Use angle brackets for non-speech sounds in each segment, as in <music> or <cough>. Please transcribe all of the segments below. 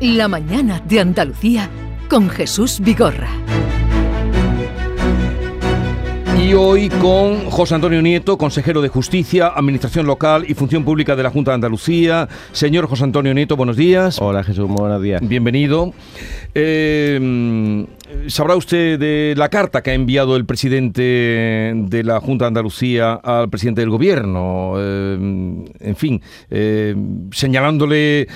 La mañana de Andalucía con Jesús Vigorra. Y hoy con José Antonio Nieto, consejero de Justicia, Administración Local y Función Pública de la Junta de Andalucía. Señor José Antonio Nieto, buenos días. Hola Jesús, buenos días. Bienvenido. Eh, Sabrá usted de la carta que ha enviado el presidente de la Junta de Andalucía al presidente del Gobierno, eh, en fin, eh, señalándole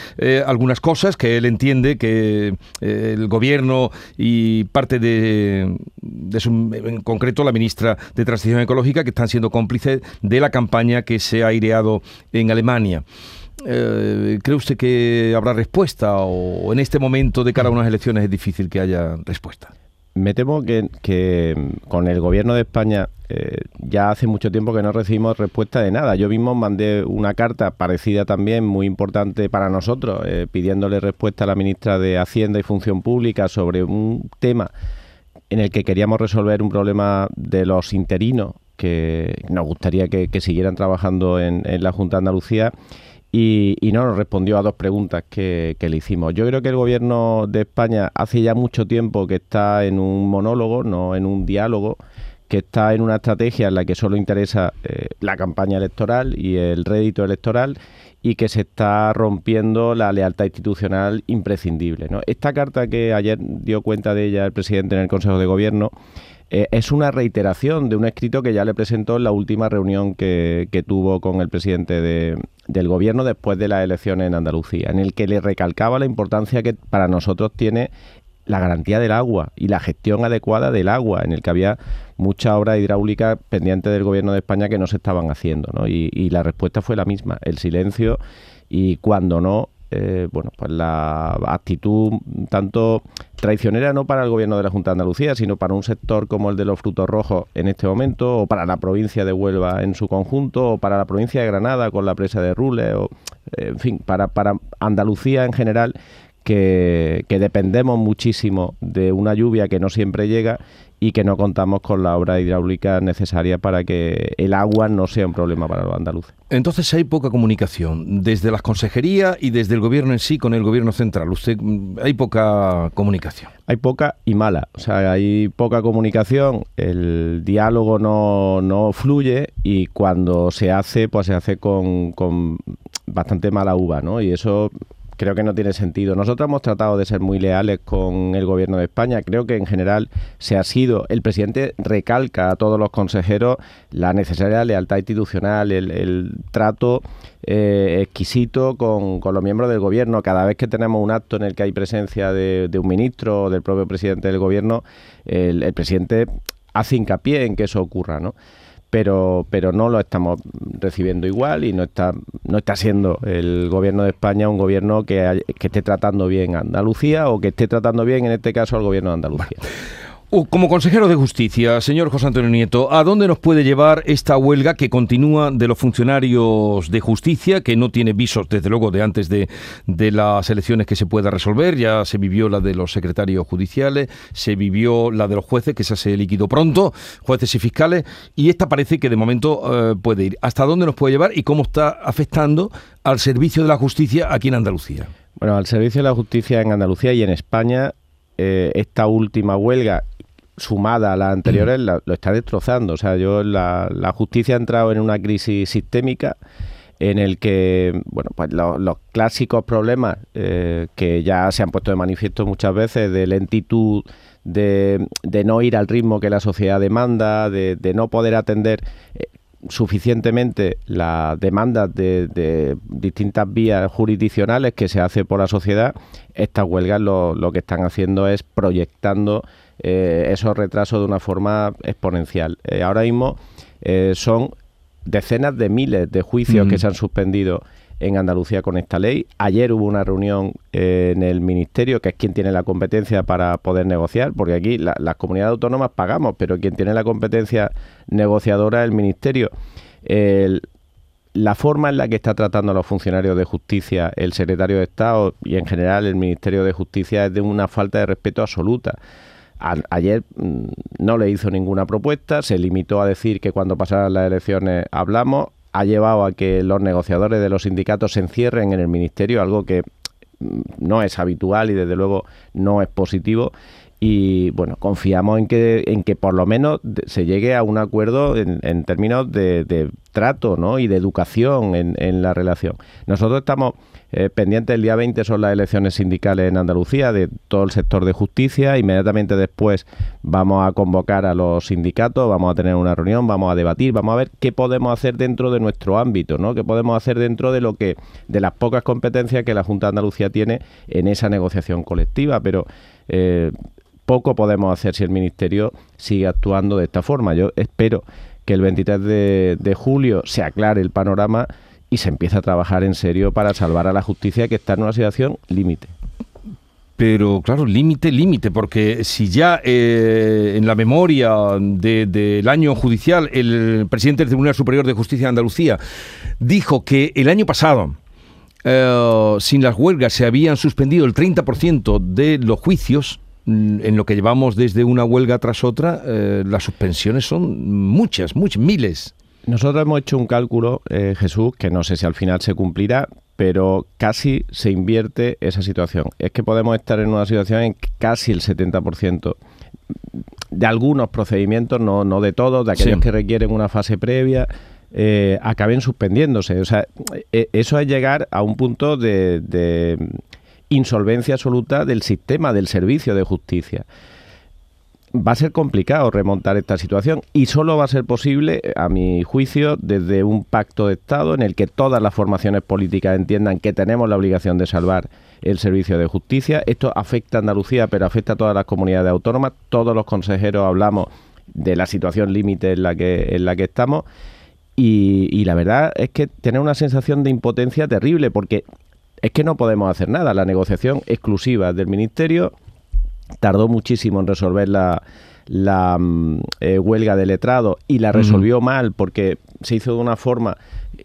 algunas cosas que él entiende que el Gobierno y parte de, de su, en concreto la ministra de Transición Ecológica, que están siendo cómplices de la campaña que se ha aireado en Alemania. Eh, ¿Cree usted que habrá respuesta o en este momento de cara a unas elecciones es difícil que haya respuesta? Me temo que, con el gobierno de España eh, ya hace mucho tiempo que no recibimos respuesta de nada. Yo mismo mandé una carta parecida también, muy importante para nosotros, eh, pidiéndole respuesta a la ministra de Hacienda y Función Pública sobre un tema en el que queríamos resolver un problema de los interinos que nos gustaría que, siguieran trabajando en, en la Junta de Andalucía y, no nos respondió a dos preguntas que, le hicimos. Yo creo que el gobierno de España hace ya mucho tiempo que está en un monólogo, no en un diálogo, que está en una estrategia en la que solo interesa eh, la campaña electoral y el rédito electoral y que se está rompiendo la lealtad institucional imprescindible. Esta carta que ayer dio cuenta de ella el presidente en el Consejo de Gobierno eh, es una reiteración de un escrito que ya le presentó en la última reunión que, tuvo con el presidente del gobierno después de las elecciones en Andalucía, en el que le recalcaba la importancia que para nosotros tiene la garantía del agua y la gestión adecuada del agua, en el que había mucha obra hidráulica pendiente del gobierno de España que no se estaban haciendo. ¿no? y la respuesta fue la misma, el silencio y cuando no, eh, bueno, pues la actitud tanto traicionera no para el gobierno de la Junta de Andalucía, sino para un sector como el de los frutos rojos en este momento, o para la provincia de Huelva en su conjunto, o para la provincia de Granada con la presa de Rule, o en fin, para, para Andalucía en general, que, que, dependemos muchísimo de una lluvia que no siempre llega y que no contamos con la obra hidráulica necesaria para que el agua no sea un problema para los andaluces. Entonces hay poca comunicación desde las consejerías y desde el gobierno en sí con el gobierno central. Usted mm, hay poca comunicación. Hay poca y mala. O sea, hay poca comunicación, el diálogo no, no fluye y cuando se hace, pues se hace con, con bastante mala uva, ¿no? Y eso creo que no tiene sentido. Nosotros hemos tratado de ser muy leales con el gobierno de España. Creo que en general se ha sido. El presidente recalca a todos los consejeros la necesaria lealtad institucional, el, trato eh, exquisito con, los miembros del gobierno. Cada vez que tenemos un acto en el que hay presencia de, un ministro o del propio presidente del gobierno, el, el presidente hace hincapié en que eso ocurra, ¿no? Pero, pero no lo estamos recibiendo igual y no está, no está siendo el gobierno de España un gobierno que, que esté tratando bien a Andalucía o que esté tratando bien, en este caso, al gobierno de Andalucía. <laughs> como consejero de Justicia, señor José Antonio Nieto, ¿a dónde nos puede llevar esta huelga que continúa de los funcionarios de justicia, que no tiene visos, desde luego, de antes de, las elecciones que se pueda resolver? Ya se vivió la de los secretarios judiciales, se vivió la de los jueces, que esa se liquidó pronto, jueces y fiscales, y esta parece que de momento eh, puede ir. ¿Hasta dónde nos puede llevar y cómo está afectando al servicio de la justicia aquí en Andalucía? Bueno, al servicio de la justicia en Andalucía y en España eh, esta última huelga sumada a las anteriores, lo está destrozando. O sea, yo la, justicia ha entrado en una crisis sistémica en el que, bueno, pues los, clásicos problemas eh, que ya se han puesto de manifiesto muchas veces de lentitud, de, no ir al ritmo que la sociedad demanda, de, no poder atender eh, suficientemente las demandas de, de, distintas vías jurisdiccionales que se hace por la sociedad, estas huelgas lo, lo que están haciendo es proyectando eh, esos retrasos de una forma exponencial. Eh, ahora mismo eh, son decenas de miles de juicios que se han suspendido en Andalucía con esta ley. Ayer hubo una reunión en el Ministerio, que es quien tiene la competencia para poder negociar, porque aquí las comunidades autónomas pagamos, pero quien tiene la competencia negociadora es el Ministerio. la forma en la que está tratando a los funcionarios de justicia el secretario de Estado y en general el Ministerio de Justicia es de una falta de respeto absoluta ayer mm, no le hizo ninguna propuesta, se limitó a decir que cuando pasaran las elecciones hablamos, ha llevado a que los negociadores de los sindicatos se encierren en el ministerio, algo que no es habitual y desde luego no es positivo y bueno, confiamos en que, en que por lo menos se llegue a un acuerdo en, términos de, trato ¿no? y de educación en, la relación. Nosotros estamos eh, pendientes, el día 20 son las elecciones sindicales en Andalucía de todo el sector de justicia, inmediatamente después vamos a convocar a los sindicatos, vamos a tener una reunión, vamos a debatir, vamos a ver qué podemos hacer dentro de nuestro ámbito, ¿no? qué podemos hacer dentro de lo que de las pocas competencias que la Junta de Andalucía tiene en esa negociación colectiva, pero eh, poco podemos hacer si el Ministerio sigue actuando de esta forma. Yo espero que el 23 de, julio se aclare el panorama y se empiece a trabajar en serio para salvar a la justicia que está en una situación límite. Pero claro, límite, límite, porque si ya eh, en la memoria del año judicial el presidente del Tribunal Superior de Justicia de Andalucía dijo que el año pasado eh, sin las huelgas se habían suspendido el 30% de los juicios, Mm, en lo que llevamos desde una huelga tras otra, eh, las suspensiones son muchas, muchas, miles. Nosotros hemos hecho un cálculo, eh, Jesús, que no sé si al final se cumplirá, pero casi se invierte esa situación. Es que podemos estar en una situación en casi el 70% de algunos procedimientos, no, no de todos, de aquellos que requieren una fase previa, eh, acaben suspendiéndose. O sea, eso es llegar a un punto de insolvencia absoluta del sistema del servicio de justicia. Va a ser complicado remontar esta situación y solo va a ser posible, a mi juicio, desde un pacto de Estado en el que todas las formaciones políticas entiendan que tenemos la obligación de salvar el servicio de justicia. Esto afecta a Andalucía, pero afecta a todas las comunidades autónomas. Todos los consejeros hablamos de la situación límite en la que, en la que estamos. Y, la verdad es que tener una sensación de impotencia terrible, porque es que no podemos hacer nada. La negociación exclusiva del Ministerio tardó muchísimo en resolver la, mm, eh, huelga de letrado y la resolvió mal porque se hizo de una forma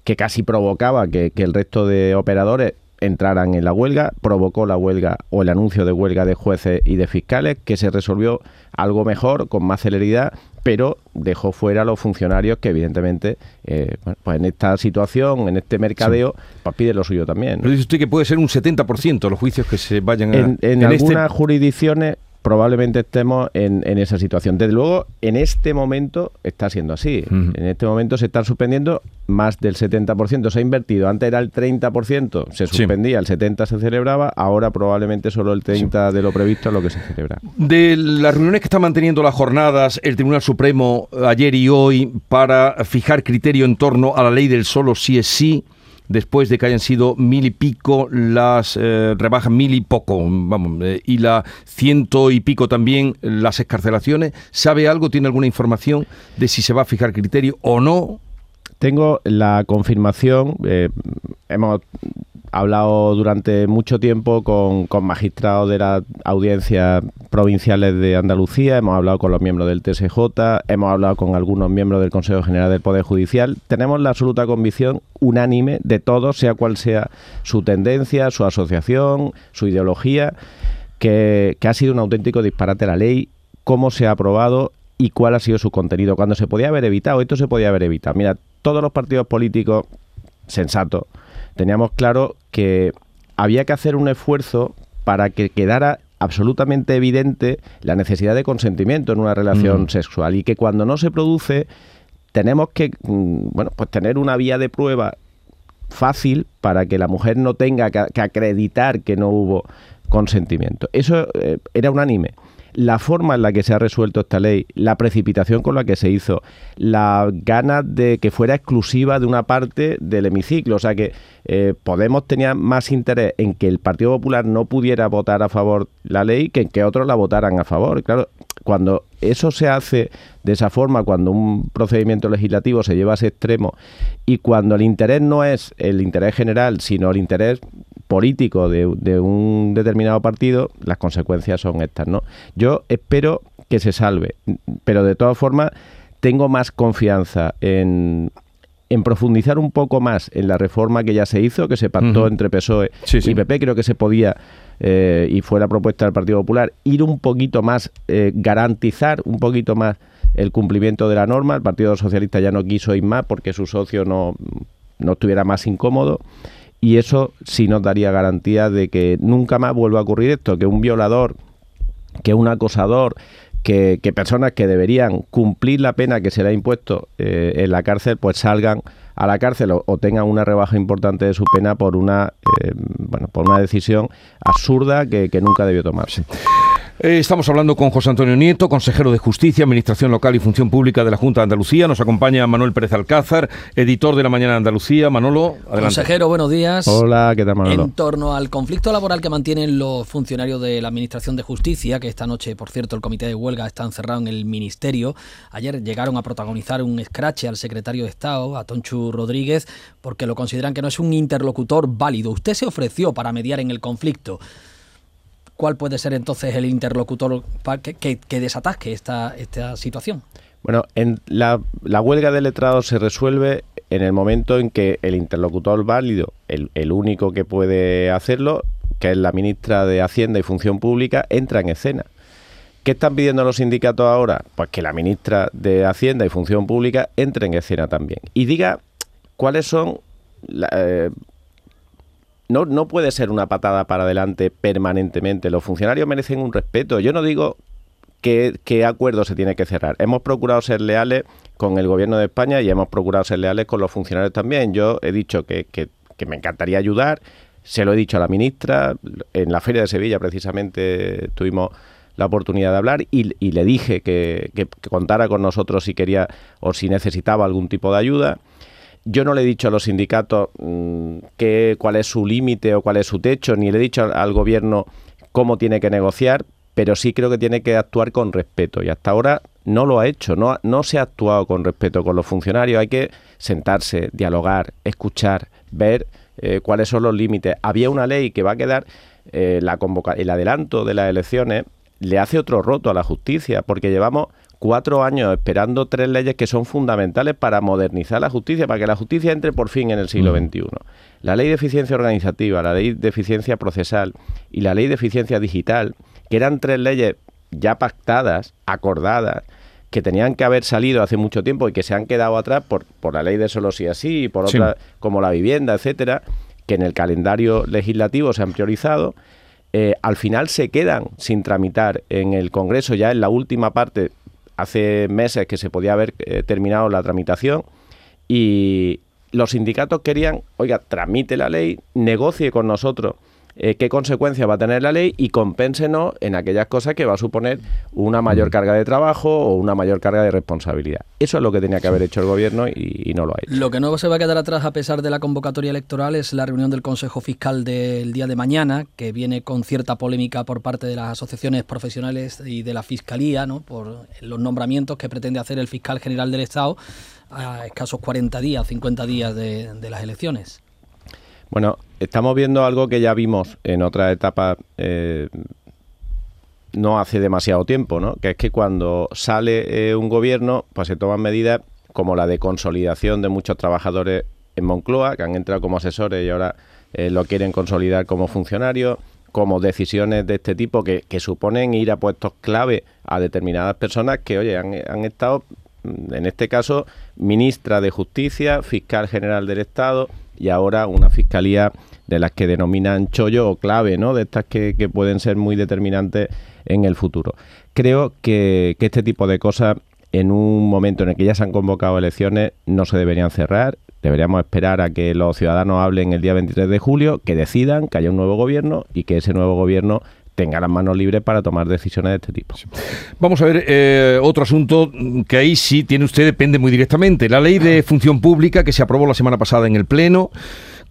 que casi provocaba que, que el resto de operadores entraran en la huelga, provocó la huelga o el anuncio de huelga de jueces y de fiscales, que se resolvió algo mejor, con más celeridad, pero dejó fuera a los funcionarios que evidentemente eh, pues en esta situación, en este mercadeo, pues pide lo suyo también. Pero dice usted que puede ser un 70% los juicios que se vayan a... En, en, este algunas jurisdicciones probablemente estemos en, esa situación. Desde luego, en este momento está siendo así. En este momento se están suspendiendo más del 70%. Se ha invertido. Antes era el 30%, se suspendía, el 70% se celebraba. Ahora probablemente solo el 30% de lo previsto es lo que se celebra. De las reuniones que está manteniendo las jornadas el Tribunal Supremo ayer y hoy para fijar criterio en torno a la ley del solo sí es sí, después de que hayan sido mil y pico las eh, rebajas, mil y poco, vamos, eh, y la ciento y pico también las escarcelaciones. ¿Sabe algo, tiene alguna información de si se va a fijar criterio o no? Tengo la confirmación, eh, hemos hablado durante mucho tiempo con, magistrados de las audiencias provinciales de Andalucía, hemos hablado con los miembros del TSJ, hemos hablado con algunos miembros del Consejo General del Poder Judicial. Tenemos la absoluta convicción unánime de todos, sea cual sea su tendencia, su asociación, su ideología, que, que ha sido un auténtico disparate la ley, cómo se ha aprobado y cuál ha sido su contenido. Cuando se podía haber evitado, esto se podía haber evitado. Mira, todos los partidos políticos sensatos teníamos claro que había que hacer un esfuerzo para que quedara absolutamente evidente la necesidad de consentimiento en una relación mm. sexual y que cuando no se produce tenemos que mm, bueno pues tener una vía de prueba fácil para que la mujer no tenga que, acreditar que no hubo consentimiento. Eso eh, era unánime la forma en la que se ha resuelto esta ley, la precipitación con la que se hizo, la ganas de que fuera exclusiva de una parte del hemiciclo. O sea que eh, Podemos tenía más interés en que el Partido Popular no pudiera votar a favor la ley que en que otros la votaran a favor. Claro, cuando eso se hace de esa forma, cuando un procedimiento legislativo se lleva a ese extremo y cuando el interés no es el interés general, sino el interés político de, un determinado partido, las consecuencias son estas, ¿no? Yo espero que se salve, pero de todas formas tengo más confianza en, en profundizar un poco más en la reforma que ya se hizo, que se pactó entre PSOE y PP, creo que se podía, eh, y fue la propuesta del Partido Popular, ir un poquito más, eh, garantizar un poquito más el cumplimiento de la norma. El Partido Socialista ya no quiso ir más porque su socio no, no estuviera más incómodo y eso sí nos daría garantía de que nunca más vuelva a ocurrir esto, que un violador, que un acosador, que, personas que deberían cumplir la pena que se le ha impuesto eh, en la cárcel, pues salgan a la cárcel o, tengan una rebaja importante de su pena por una, eh, bueno, por una decisión absurda que, que nunca debió tomarse. Eh, estamos hablando con José Antonio Nieto, consejero de Justicia, Administración Local y Función Pública de la Junta de Andalucía. Nos acompaña Manuel Pérez Alcázar, editor de La Mañana de Andalucía. Manolo, adelante. Consejero, buenos días. Hola, ¿qué tal Manolo? En torno al conflicto laboral que mantienen los funcionarios de la Administración de Justicia, que esta noche, por cierto, el comité de huelga está encerrado en el Ministerio. Ayer llegaron a protagonizar un escrache al secretario de Estado, a Tonchu Rodríguez, porque lo consideran que no es un interlocutor válido. Usted se ofreció para mediar en el conflicto. ¿Cuál puede ser entonces el interlocutor que, que, desatasque esta, situación? Bueno, en la, huelga de letrados se resuelve en el momento en que el interlocutor válido, el, el, único que puede hacerlo, que es la ministra de Hacienda y Función Pública, entra en escena. ¿Qué están pidiendo los sindicatos ahora? Pues que la ministra de Hacienda y Función Pública entre en escena también y diga cuáles son eh, no, no puede ser una patada para adelante permanentemente. Los funcionarios merecen un respeto. Yo no digo qué, qué acuerdo se tiene que cerrar. Hemos procurado ser leales con el gobierno de España y hemos procurado ser leales con los funcionarios también. Yo he dicho que, que, me encantaría ayudar, se lo he dicho a la ministra, en la Feria de Sevilla precisamente tuvimos la oportunidad de hablar y, y le dije que, que, contara con nosotros si quería o si necesitaba algún tipo de ayuda. Yo no le he dicho a los sindicatos mm, cuál es su límite o cuál es su techo, ni le he dicho al, gobierno cómo tiene que negociar, pero sí creo que tiene que actuar con respeto. Y hasta ahora no lo ha hecho, no, no se ha actuado con respeto con los funcionarios. Hay que sentarse, dialogar, escuchar, ver eh, cuáles son los límites. Había una ley que va a quedar, eh, la el adelanto de las elecciones le hace otro roto a la justicia, porque llevamos cuatro años esperando tres leyes que son fundamentales para modernizar la justicia, para que la justicia entre por fin en el siglo XXI. La ley de eficiencia organizativa, la ley de eficiencia procesal y la ley de eficiencia digital, que eran tres leyes ya pactadas, acordadas, que tenían que haber salido hace mucho tiempo y que se han quedado atrás por, por la ley de solo si así y por otras como la vivienda, etcétera, que en el calendario legislativo se han priorizado. Eh, al final se quedan sin tramitar en el Congreso ya en la última parte hace meses que se podía haber eh, terminado la tramitación y los sindicatos querían, oiga, tramite la ley, negocie con nosotros eh, qué consecuencias va a tener la ley y compénsenos en aquellas cosas que va a suponer una mayor carga de trabajo o una mayor carga de responsabilidad. Eso es lo que tenía que haber hecho el gobierno y, no lo ha hecho. Lo que no se va a quedar atrás a pesar de la convocatoria electoral es la reunión del Consejo Fiscal del día de mañana, que viene con cierta polémica por parte de las asociaciones profesionales y de la Fiscalía, ¿no? por los nombramientos que pretende hacer el fiscal general del Estado a escasos 40 días, 50 días de las elecciones. Bueno, estamos viendo algo que ya vimos en otra etapa eh, no hace demasiado tiempo, ¿no? Que es que cuando sale eh, un gobierno, pues se toman medidas como la de consolidación de muchos trabajadores en Moncloa, que han entrado como asesores y ahora eh, lo quieren consolidar como funcionarios, como decisiones de este tipo que, suponen ir a puestos clave a determinadas personas que, oye, han, han estado, en este caso, ministra de Justicia, fiscal general del Estado, y ahora una fiscalía de las que denominan chollo o clave, ¿no? De estas que, pueden ser muy determinantes en el futuro. Creo que, que este tipo de cosas, en un momento en el que ya se han convocado elecciones, no se deberían cerrar. Deberíamos esperar a que los ciudadanos hablen el día 23 de julio, que decidan que haya un nuevo gobierno y que ese nuevo gobierno tenga las manos libres para tomar decisiones de este tipo. Vamos a ver eh, otro asunto que ahí sí tiene usted, depende muy directamente. La ley de función pública que se aprobó la semana pasada en el Pleno,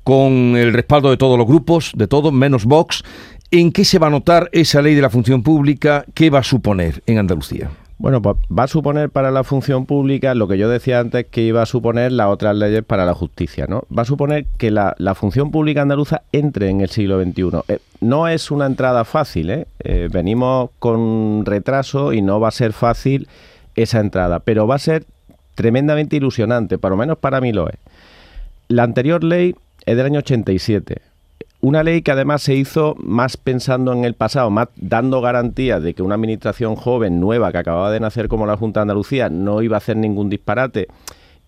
con el respaldo de todos los grupos, de todos, menos Vox. ¿En qué se va a notar esa ley de la función pública? ¿Qué va a suponer en Andalucía? Bueno, pues va a suponer para la función pública lo que yo decía antes que iba a suponer las otras leyes para la justicia, ¿no? Va a suponer que la, función pública andaluza entre en el siglo XXI. Eh, no es una entrada fácil, ¿eh? ¿eh? Venimos con retraso y no va a ser fácil esa entrada, pero va a ser tremendamente ilusionante, por lo menos para mí lo es. La anterior ley es del año 87 una ley que además se hizo más pensando en el pasado, más dando garantías de que una administración joven, nueva, que acababa de nacer como la Junta de Andalucía, no iba a hacer ningún disparate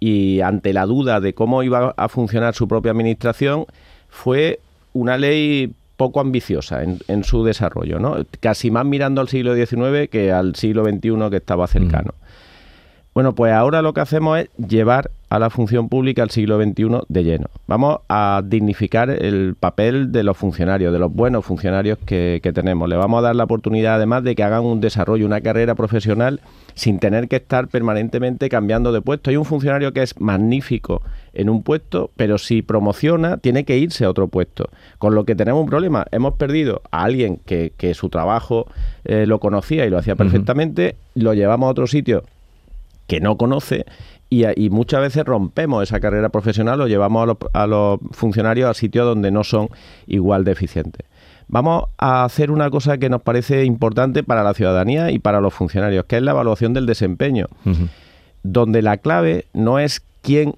y ante la duda de cómo iba a funcionar su propia administración, fue una ley poco ambiciosa en, su desarrollo, ¿no? casi más mirando al siglo XIX que al siglo XXI que estaba cercano. Bueno, pues ahora lo que hacemos es llevar a la función pública al siglo XXI de lleno. Vamos a dignificar el papel de los funcionarios, de los buenos funcionarios que, tenemos. Le vamos a dar la oportunidad además de que hagan un desarrollo, una carrera profesional sin tener que estar permanentemente cambiando de puesto. Hay un funcionario que es magnífico en un puesto, pero si promociona, tiene que irse a otro puesto. Con lo que tenemos un problema. Hemos perdido a alguien que, su trabajo eh, lo conocía y lo hacía perfectamente, lo llevamos a otro sitio que no conoce y, muchas veces rompemos esa carrera profesional o llevamos a los, funcionarios a sitios donde no son igual de eficientes. Vamos a hacer una cosa que nos parece importante para la ciudadanía y para los funcionarios, que es la evaluación del desempeño, donde la clave no es quién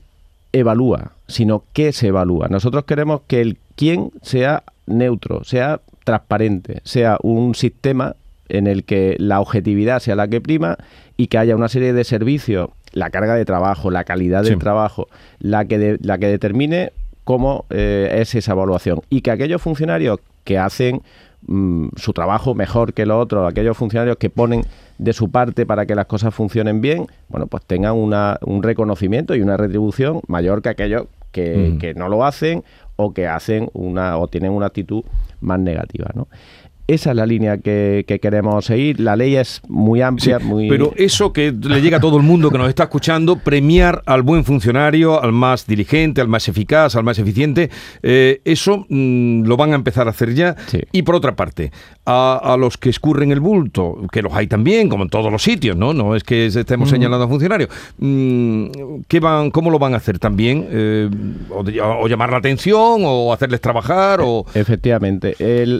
evalúa, sino qué se evalúa. Nosotros queremos que el quién sea neutro, sea transparente, sea un sistema en el que la objetividad sea la que prima y que haya una serie de servicios, la carga de trabajo, la calidad del trabajo, la que, la que determine cómo eh, es esa evaluación. Y que aquellos funcionarios que hacen mm, su trabajo mejor que los otros, aquellos funcionarios que ponen de su parte para que las cosas funcionen bien, bueno, pues tengan una, un reconocimiento y una retribución mayor que aquellos que, que no lo hacen o que hacen una o tienen una actitud más negativa, ¿no? Esa es la línea que, queremos seguir. La ley es muy amplia, muy... Pero eso que le llega a todo el mundo que nos está escuchando, premiar al buen funcionario, al más diligente, al más eficaz, al más eficiente, eh, eso mm, lo van a empezar a hacer ya. Y por otra parte, a, los que escurren el bulto, que los hay también, como en todos los sitios, ¿no? No es que estemos señalando a funcionarios. Mm, ¿qué van, ¿Cómo lo van a hacer también? Eh, o, llamar la atención, o hacerles trabajar, o... Efectivamente.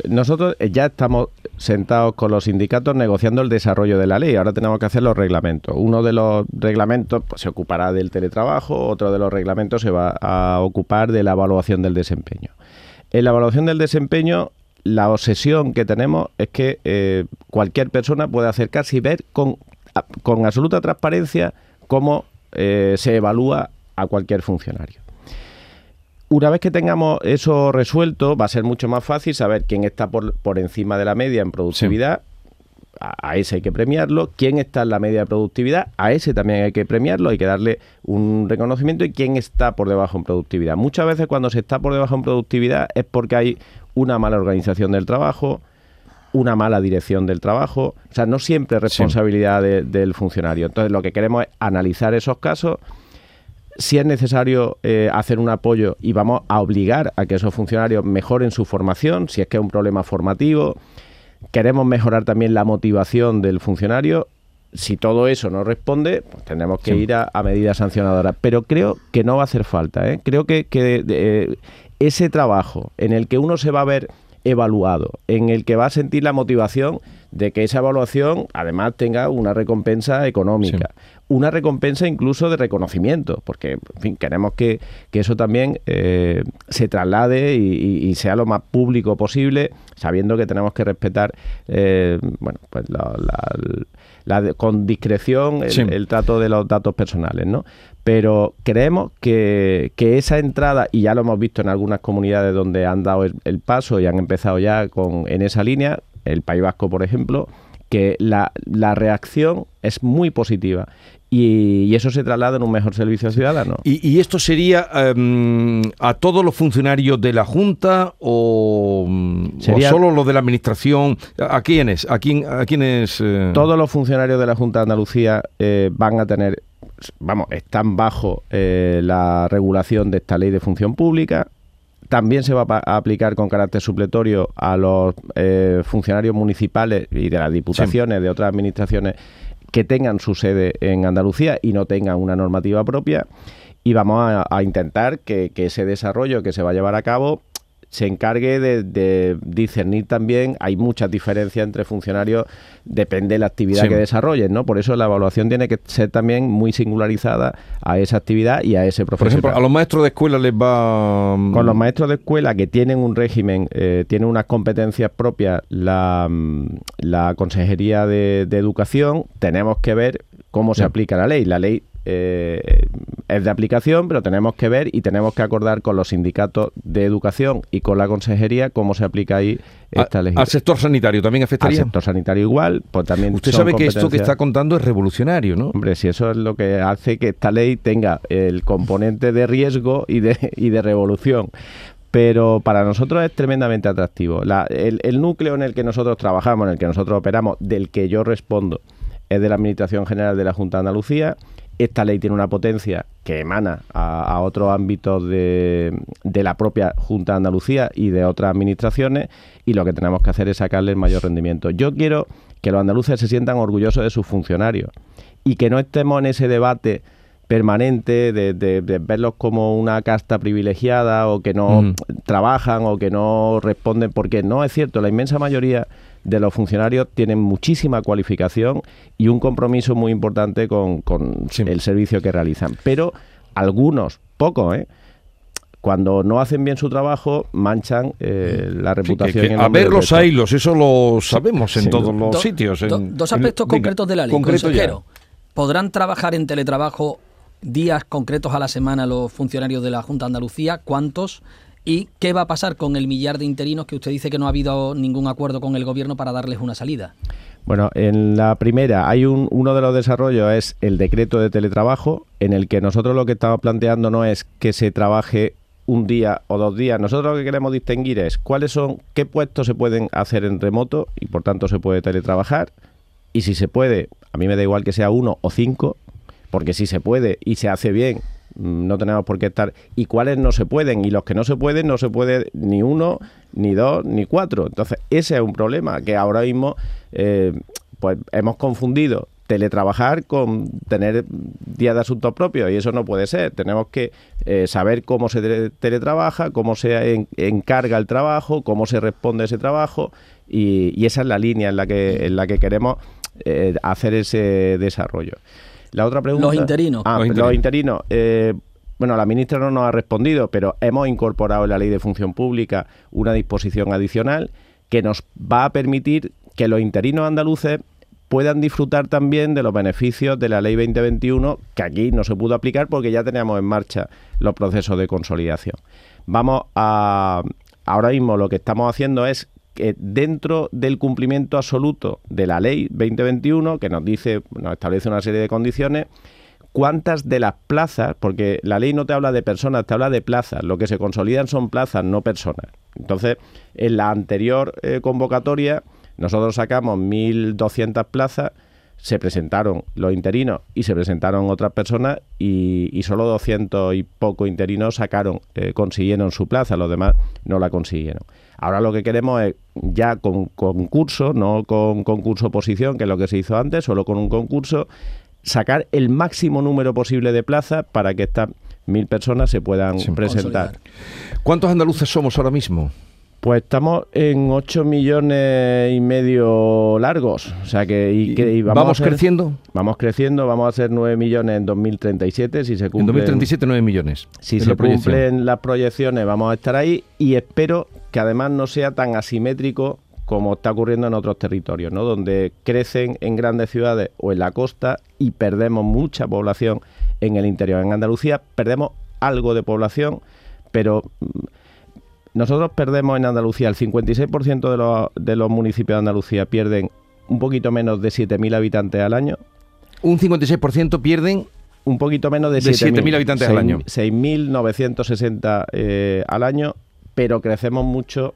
nosotros ya estamos sentados con los sindicatos negociando el desarrollo de la ley. Ahora tenemos que hacer los reglamentos. Uno de los reglamentos pues, se ocupará del teletrabajo, otro de los reglamentos se va a ocupar de la evaluación del desempeño. En la evaluación del desempeño, la obsesión que tenemos es que eh, cualquier persona puede acercarse y ver con, con absoluta transparencia cómo eh, se evalúa a cualquier funcionario. Una vez que tengamos eso resuelto, va a ser mucho más fácil saber quién está por, por encima de la media en productividad. A, ese hay que premiarlo. ¿Quién está en la media de productividad? A ese también hay que premiarlo, hay que darle un reconocimiento. ¿Y quién está por debajo en productividad? Muchas veces cuando se está por debajo en productividad es porque hay una mala organización del trabajo, una mala dirección del trabajo. O sea, no siempre es responsabilidad del funcionario. Entonces, lo que queremos es analizar esos casos si es necesario eh, hacer un apoyo y vamos a obligar a que esos funcionarios mejoren su formación, si es que es un problema formativo. Queremos mejorar también la motivación del funcionario. Si todo eso no responde, pues tendremos que ir a, medidas sancionadoras. Pero creo que no va a hacer falta. ¿eh? Creo que, que ese trabajo en el que uno se va a ver evaluado, en el que va a sentir la motivación de que esa evaluación además tenga una recompensa económica, una recompensa incluso de reconocimiento, porque en fin, queremos que, eso también eh, se traslade y, sea lo más público posible, sabiendo que tenemos que respetar eh, bueno, pues la, con discreción el, trato de los datos personales, ¿no? Pero creemos que, esa entrada, y ya lo hemos visto en algunas comunidades donde han dado el, paso y han empezado ya con en esa línea, el País Vasco, por ejemplo, que la, reacción es muy positiva y, eso se traslada en un mejor servicio ciudadano. ¿Y, esto sería em, a todos los funcionarios de la Junta o, solo los de la Administración? ¿A quiénes? ¿A, quién, a quiénes eh? Todos los funcionarios de la Junta de Andalucía eh, van a tener, vamos, están bajo eh, la regulación de esta ley de función pública también se va a aplicar con carácter supletorio a los eh, funcionarios municipales y de las diputaciones, de otras administraciones que tengan su sede en Andalucía y no tengan una normativa propia. Y vamos a, intentar que, que, ese desarrollo que se va a llevar a cabo se encargue de, discernir también, hay muchas diferencias entre funcionarios, depende de la actividad que desarrollen, ¿no? Por eso la evaluación tiene que ser también muy singularizada a esa actividad y a ese profesor. Por ejemplo, a los maestros de escuela les va... Mm, Con los maestros de escuela que tienen un régimen, eh, tienen unas competencias propias, la, mm, la Consejería de, Educación, tenemos que ver cómo se aplica la ley. La ley eh, es de aplicación, pero tenemos que ver y tenemos que acordar con los sindicatos de educación y con la consejería cómo se aplica ahí esta ley. ¿Al sector sanitario también afectaría? Al sector sanitario igual, pues también. Usted sabe que esto que está contando es revolucionario, ¿no? Hombre, si eso es lo que hace que esta ley tenga el componente de riesgo y de, y de revolución pero para nosotros es tremendamente atractivo. el, núcleo en el que nosotros trabajamos, en el que nosotros operamos, del que yo respondo, es de la Administración General de la Junta de Andalucía. Esta ley tiene una potencia que emana a, otros ámbitos de, de, la propia Junta de Andalucía y de otras administraciones y lo que tenemos que hacer es sacarle el mayor rendimiento. Yo quiero que los andaluces se sientan orgullosos de sus funcionarios y que no estemos en ese debate permanente de, verlos como una casta privilegiada o que no trabajan o que no responden, porque no es cierto, la inmensa mayoría de los funcionarios tienen muchísima cualificación y un compromiso muy importante con, el servicio que realizan. Pero algunos, pocos, ¿eh? cuando no hacen bien su trabajo, manchan eh, la reputación. a ver los ailos, eso lo sabemos en todos los sitios. dos aspectos concretos de la ley. Consejero, ¿podrán trabajar en teletrabajo días concretos a la semana los funcionarios de la Junta de Andalucía, cuántos y qué va a pasar con el millar de interinos que usted dice que no ha habido ningún acuerdo con el gobierno para darles una salida. Bueno, en la primera hay un, uno de los desarrollos es el decreto de teletrabajo en el que nosotros lo que estamos planteando no es que se trabaje un día o dos días. Nosotros lo que queremos distinguir es cuáles son, qué puestos se pueden hacer en remoto y por tanto se puede teletrabajar. Y si se puede, a mí me da igual que sea uno o cinco, porque si se puede y se hace bien, mm, no tenemos por qué estar. ¿Y cuáles no se pueden? Y los que no se pueden, no se puede ni uno, ni dos, ni cuatro. Entonces, ese es un problema que ahora mismo eh, pues hemos confundido teletrabajar con tener días de asuntos propios y eso no puede ser. Tenemos que eh, saber cómo se teletrabaja, cómo se encarga el trabajo, cómo se responde ese trabajo y, esa es la línea en la que, en la que queremos eh, hacer ese desarrollo. La otra pregunta. Los interinos. Ah, los interinos. Eh, bueno, la ministra no nos ha respondido, pero hemos incorporado en la ley de función pública una disposición adicional que nos va a permitir que los interinos andaluces puedan disfrutar también de los beneficios de la ley 2021, que aquí no se pudo aplicar porque ya teníamos en marcha los procesos de consolidación. Vamos a. Ahora mismo lo que estamos haciendo es dentro del cumplimiento absoluto de la ley 2021, que nos dice, nos establece una serie de condiciones, cuántas de las plazas, porque la ley no te habla de personas, te habla de plazas, lo que se consolidan son plazas, no personas. Entonces, en la anterior eh, convocatoria, nosotros sacamos 1.200 plazas, se presentaron los interinos y se presentaron otras personas y, solo 200 y poco interinos sacaron, eh, consiguieron su plaza, los demás no la consiguieron. Ahora lo que queremos es ya con concurso, no con concurso oposición, que es lo que se hizo antes, solo con un concurso, sacar el máximo número posible de plazas para que estas mil personas se puedan presentar. ¿Cuántos andaluces somos ahora mismo? Pues estamos en 8 millones y medio largos. O sea que, y, vamos, creciendo. Vamos creciendo, vamos a ser 9 millones en 2037 si se cumplen. En 2037 9 millones. Si se cumplen las proyecciones vamos a estar ahí y espero que además no sea tan asimétrico como está ocurriendo en otros territorios, ¿no? Donde crecen en grandes ciudades o en la costa y perdemos mucha población en el interior. En Andalucía perdemos algo de población, pero nosotros perdemos en Andalucía, el 56% de los, de los municipios de Andalucía pierden un poquito menos de 7.000 habitantes al año. Un 56% pierden un poquito menos de, 7.000 habitantes al año. 6.960 eh, al año, pero crecemos mucho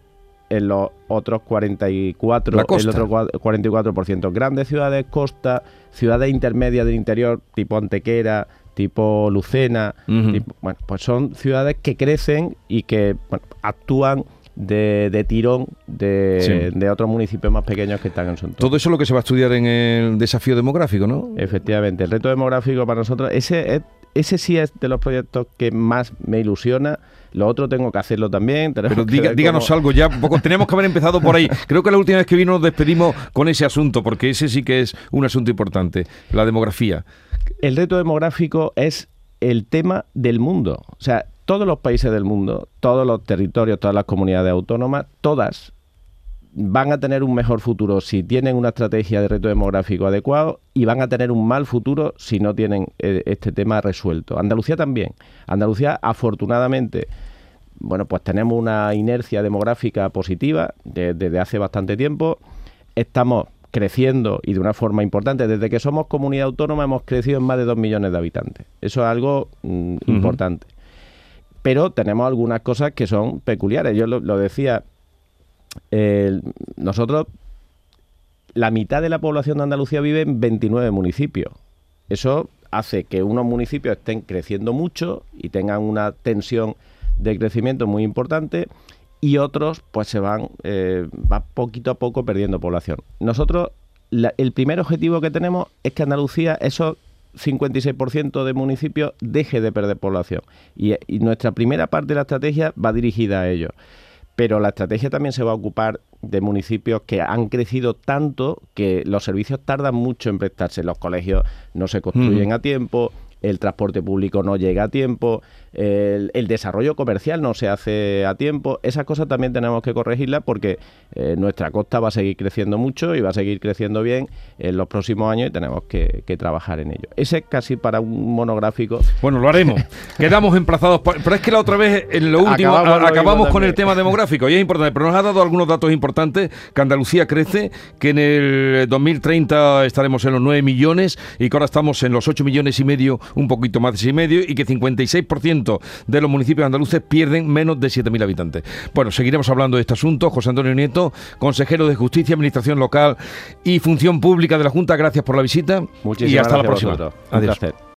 en los otros 44, el otro 44%. Grandes ciudades, costa, ciudades intermedias del interior, tipo Antequera, tipo Lucena, bueno, pues son ciudades que crecen y que actúan de, tirón de, de, otros municipios más pequeños que están en su entorno. Todo eso es lo que se va a estudiar en el desafío demográfico, ¿no? Efectivamente, el reto demográfico para nosotros, ese, ese sí es de los proyectos que más me ilusiona. Lo otro tengo que hacerlo también. Pero díganos algo ya, poco, tenemos que haber empezado por ahí. <laughs> Creo que la última vez que vino nos despedimos con ese asunto, porque ese sí que es un asunto importante, la demografía. El reto demográfico es el tema del mundo. O sea, todos los países del mundo, todos los territorios, todas las comunidades autónomas, todas van a tener un mejor futuro si tienen una estrategia de reto demográfico adecuado y van a tener un mal futuro si no tienen eh, este tema resuelto. Andalucía también. Andalucía, afortunadamente, bueno, pues tenemos una inercia demográfica positiva desde hace bastante tiempo. Estamos creciendo y de una forma importante. Desde que somos comunidad autónoma hemos crecido en más de dos millones de habitantes. Eso es algo mm, importante. Pero tenemos algunas cosas que son peculiares. Yo lo, decía, nosotros, la mitad de la población de Andalucía vive en 29 municipios. Eso hace que unos municipios estén creciendo mucho y tengan una tensión de crecimiento muy importante y otros pues se van eh, va poquito a poco perdiendo población. Nosotros el primer objetivo que tenemos es que Andalucía esos 56% de municipios deje de perder población y, y nuestra primera parte de la estrategia va dirigida a ello. Pero la estrategia también se va a ocupar de municipios que han crecido tanto que los servicios tardan mucho en prestarse. Los colegios no se construyen a tiempo, el transporte público no llega a tiempo, el, desarrollo comercial no se hace a tiempo. Esas cosas también tenemos que corregirlas porque eh, nuestra costa va a seguir creciendo mucho y va a seguir creciendo bien en los próximos años y tenemos que, trabajar en ello. Ese es casi para un monográfico. Bueno, lo haremos. <laughs> Quedamos emplazados. pero es que la otra vez, en lo último, acabamos, con el tema demográfico y es importante, pero nos ha dado algunos datos importantes, que Andalucía crece, que en el 2030 estaremos en los 9 millones y que ahora estamos en los 8 millones y medio, un poquito más de 6 y medio, y que 56% de los municipios andaluces pierden menos de 7.000 habitantes. Bueno, seguiremos hablando de este asunto. José Antonio Nieto, consejero de Justicia, Administración Local y Función Pública de la Junta, gracias por la visita. Muchísimas y hasta la próxima. Adiós.